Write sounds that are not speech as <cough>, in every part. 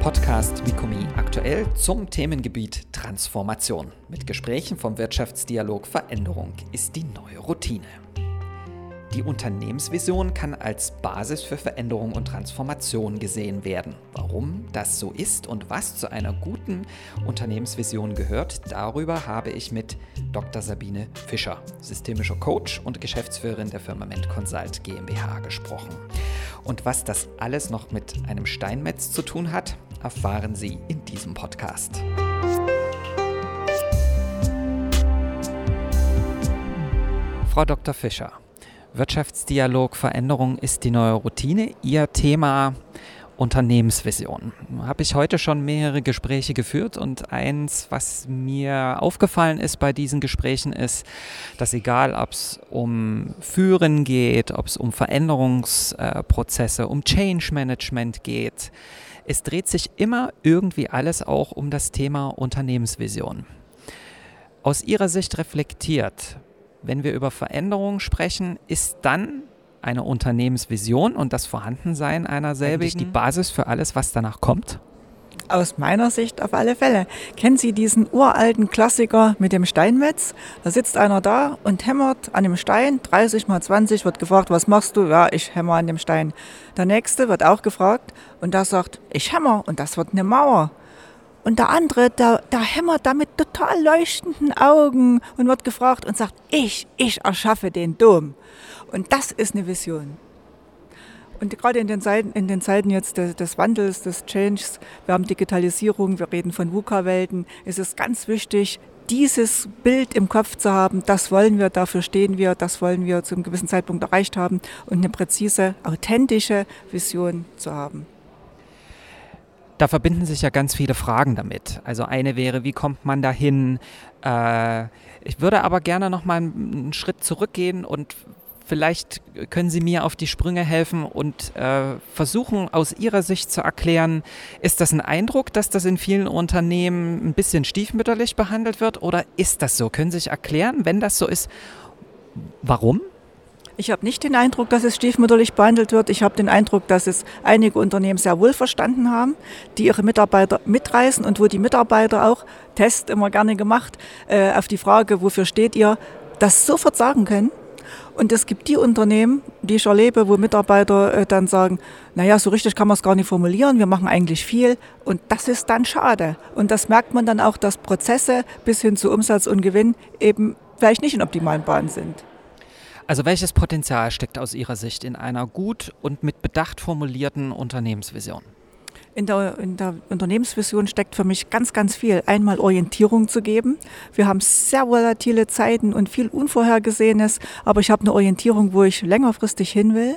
Podcast Mikomi aktuell zum Themengebiet Transformation. Mit Gesprächen vom Wirtschaftsdialog Veränderung ist die neue Routine. Die Unternehmensvision kann als Basis für Veränderung und Transformation gesehen werden. Warum das so ist und was zu einer guten Unternehmensvision gehört, darüber habe ich mit Dr. Sabine Fischer, systemischer Coach und Geschäftsführerin der Firma Ment Consult GmbH gesprochen. Und was das alles noch mit einem Steinmetz zu tun hat, erfahren Sie in diesem Podcast. Frau Dr. Fischer, Wirtschaftsdialog Veränderung ist die neue Routine. Ihr Thema Unternehmensvision. Habe ich heute schon mehrere Gespräche geführt und eins, was mir aufgefallen ist bei diesen Gesprächen, ist, dass egal, ob es um Führen geht, ob es um Veränderungsprozesse, um Change Management geht, es dreht sich immer irgendwie alles auch um das Thema Unternehmensvision. Aus Ihrer Sicht reflektiert, wenn wir über Veränderungen sprechen, ist dann eine Unternehmensvision und das Vorhandensein einer selbigen die Basis für alles, was danach kommt? Aus meiner Sicht auf alle Fälle. Kennen Sie diesen uralten Klassiker mit dem Steinmetz? Da sitzt einer da und hämmert an dem Stein. 30 mal 20 wird gefragt, was machst du? Ja, ich hämmer an dem Stein. Der nächste wird auch gefragt und der sagt, ich hämmer und das wird eine Mauer. Und der andere, der, der hämmert da mit total leuchtenden Augen und wird gefragt und sagt, ich, ich erschaffe den Dom. Und das ist eine Vision. Und gerade in den Zeiten, in den Zeiten jetzt des, des, Wandels, des Changes, wir haben Digitalisierung, wir reden von VUCA-Welten, ist es ganz wichtig, dieses Bild im Kopf zu haben, das wollen wir, dafür stehen wir, das wollen wir zu einem gewissen Zeitpunkt erreicht haben und eine präzise, authentische Vision zu haben. Da verbinden sich ja ganz viele Fragen damit. Also eine wäre, wie kommt man dahin? Äh, ich würde aber gerne noch mal einen Schritt zurückgehen und Vielleicht können Sie mir auf die Sprünge helfen und äh, versuchen aus Ihrer Sicht zu erklären, ist das ein Eindruck, dass das in vielen Unternehmen ein bisschen stiefmütterlich behandelt wird oder ist das so? Können Sie sich erklären, wenn das so ist, warum? Ich habe nicht den Eindruck, dass es stiefmütterlich behandelt wird. Ich habe den Eindruck, dass es einige Unternehmen sehr wohl verstanden haben, die ihre Mitarbeiter mitreißen und wo die Mitarbeiter auch, Test immer gerne gemacht, äh, auf die Frage, wofür steht ihr, das sofort sagen können und es gibt die Unternehmen, die ich erlebe, wo Mitarbeiter äh, dann sagen, naja, so richtig kann man es gar nicht formulieren, wir machen eigentlich viel und das ist dann schade. Und das merkt man dann auch, dass Prozesse bis hin zu Umsatz und Gewinn eben vielleicht nicht in optimalen Bahnen sind. Also welches Potenzial steckt aus Ihrer Sicht in einer gut und mit Bedacht formulierten Unternehmensvision? In der, in der, Unternehmensvision steckt für mich ganz, ganz viel. Einmal Orientierung zu geben. Wir haben sehr volatile Zeiten und viel Unvorhergesehenes, aber ich habe eine Orientierung, wo ich längerfristig hin will.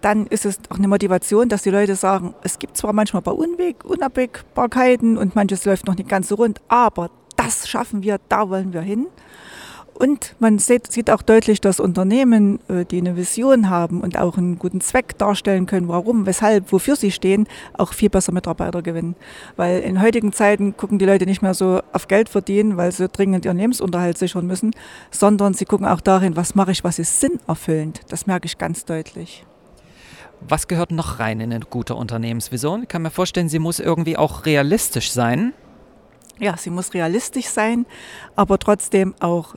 Dann ist es auch eine Motivation, dass die Leute sagen, es gibt zwar manchmal ein paar Unweg, Unabwägbarkeiten und manches läuft noch nicht ganz so rund, aber das schaffen wir, da wollen wir hin. Und man sieht, sieht, auch deutlich, dass Unternehmen, äh, die eine Vision haben und auch einen guten Zweck darstellen können, warum, weshalb, wofür sie stehen, auch viel besser Mitarbeiter gewinnen. Weil in heutigen Zeiten gucken die Leute nicht mehr so auf Geld verdienen, weil sie dringend ihren Lebensunterhalt sichern müssen, sondern sie gucken auch darin, was mache ich, was ist sinnerfüllend. Das merke ich ganz deutlich. Was gehört noch rein in eine gute Unternehmensvision? Ich kann mir vorstellen, sie muss irgendwie auch realistisch sein. Ja, sie muss realistisch sein, aber trotzdem auch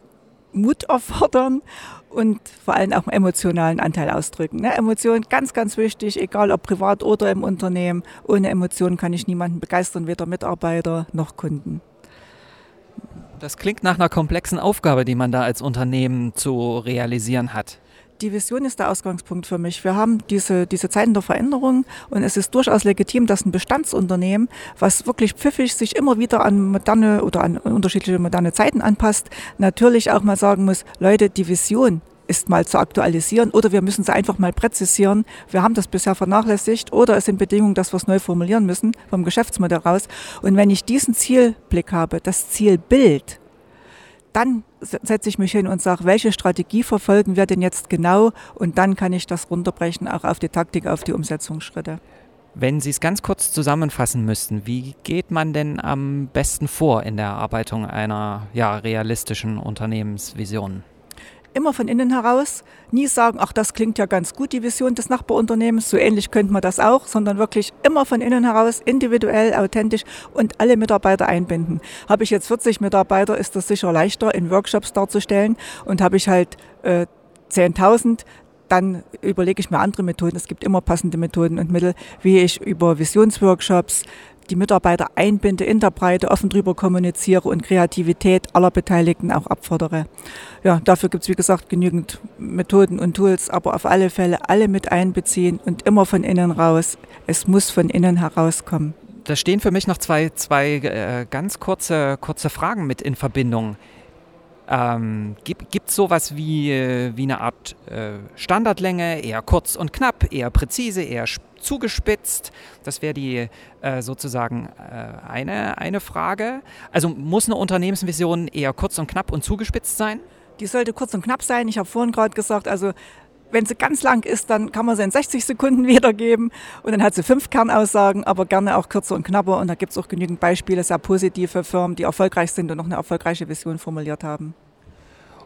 Mut erfordern und vor allem auch einen emotionalen Anteil ausdrücken. Ne? Emotionen ganz, ganz wichtig, egal ob privat oder im Unternehmen. Ohne Emotionen kann ich niemanden begeistern, weder Mitarbeiter noch Kunden. Das klingt nach einer komplexen Aufgabe, die man da als Unternehmen zu realisieren hat die Vision ist der Ausgangspunkt für mich. Wir haben diese, diese Zeiten der Veränderung und es ist durchaus legitim, dass ein Bestandsunternehmen, was wirklich pfiffig sich immer wieder an moderne oder an unterschiedliche moderne Zeiten anpasst, natürlich auch mal sagen muss, Leute, die Vision ist mal zu aktualisieren oder wir müssen sie einfach mal präzisieren. Wir haben das bisher vernachlässigt oder es sind Bedingungen, dass wir es neu formulieren müssen vom Geschäftsmodell raus. Und wenn ich diesen Zielblick habe, das Zielbild, dann setze ich mich hin und sage, welche Strategie verfolgen wir denn jetzt genau? Und dann kann ich das runterbrechen, auch auf die Taktik, auf die Umsetzungsschritte. Wenn Sie es ganz kurz zusammenfassen müssten, wie geht man denn am besten vor in der Erarbeitung einer ja, realistischen Unternehmensvision? Immer von innen heraus. Nie sagen, ach, das klingt ja ganz gut, die Vision des Nachbarunternehmens, so ähnlich könnte man das auch, sondern wirklich immer von innen heraus, individuell, authentisch und alle Mitarbeiter einbinden. Habe ich jetzt 40 Mitarbeiter, ist das sicher leichter, in Workshops darzustellen. Und habe ich halt äh, 10.000, dann überlege ich mir andere Methoden. Es gibt immer passende Methoden und Mittel, wie ich über Visionsworkshops die Mitarbeiter einbinde, in der Breite offen drüber kommuniziere und Kreativität aller Beteiligten auch abfordere. Ja, dafür gibt es, wie gesagt, genügend Methoden und Tools, aber auf alle Fälle alle mit einbeziehen und immer von innen raus. Es muss von innen herauskommen. Da stehen für mich noch zwei, zwei äh, ganz kurze, kurze Fragen mit in Verbindung. Ähm, gibt es sowas wie, äh, wie eine Art äh, Standardlänge, eher kurz und knapp, eher präzise, eher zugespitzt? Das wäre die äh, sozusagen äh, eine, eine Frage. Also muss eine Unternehmensvision eher kurz und knapp und zugespitzt sein? Die sollte kurz und knapp sein. Ich habe vorhin gerade gesagt, also wenn sie ganz lang ist, dann kann man sie in 60 Sekunden <laughs> wiedergeben und dann hat sie fünf Kernaussagen, aber gerne auch kürzer und knapper. Und da gibt es auch genügend Beispiele, sehr positive Firmen, die erfolgreich sind und noch eine erfolgreiche Vision formuliert haben.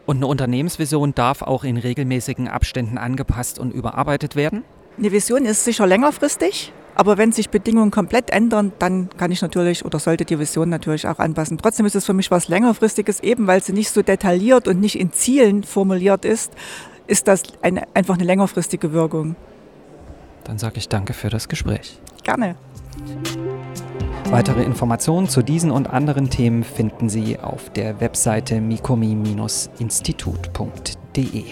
Und eine Unternehmensvision darf auch in regelmäßigen Abständen angepasst und überarbeitet werden? Eine Vision ist sicher längerfristig, aber wenn sich Bedingungen komplett ändern, dann kann ich natürlich oder sollte die Vision natürlich auch anpassen. Trotzdem ist es für mich was längerfristiges, eben weil sie nicht so detailliert und nicht in Zielen formuliert ist, ist das eine, einfach eine längerfristige Wirkung. Dann sage ich danke für das Gespräch. Gerne. Weitere Informationen zu diesen und anderen Themen finden Sie auf der Webseite mikomi-institut.de.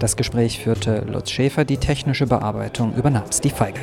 Das Gespräch führte Lutz Schäfer, die technische Bearbeitung übernahm Steve Feige.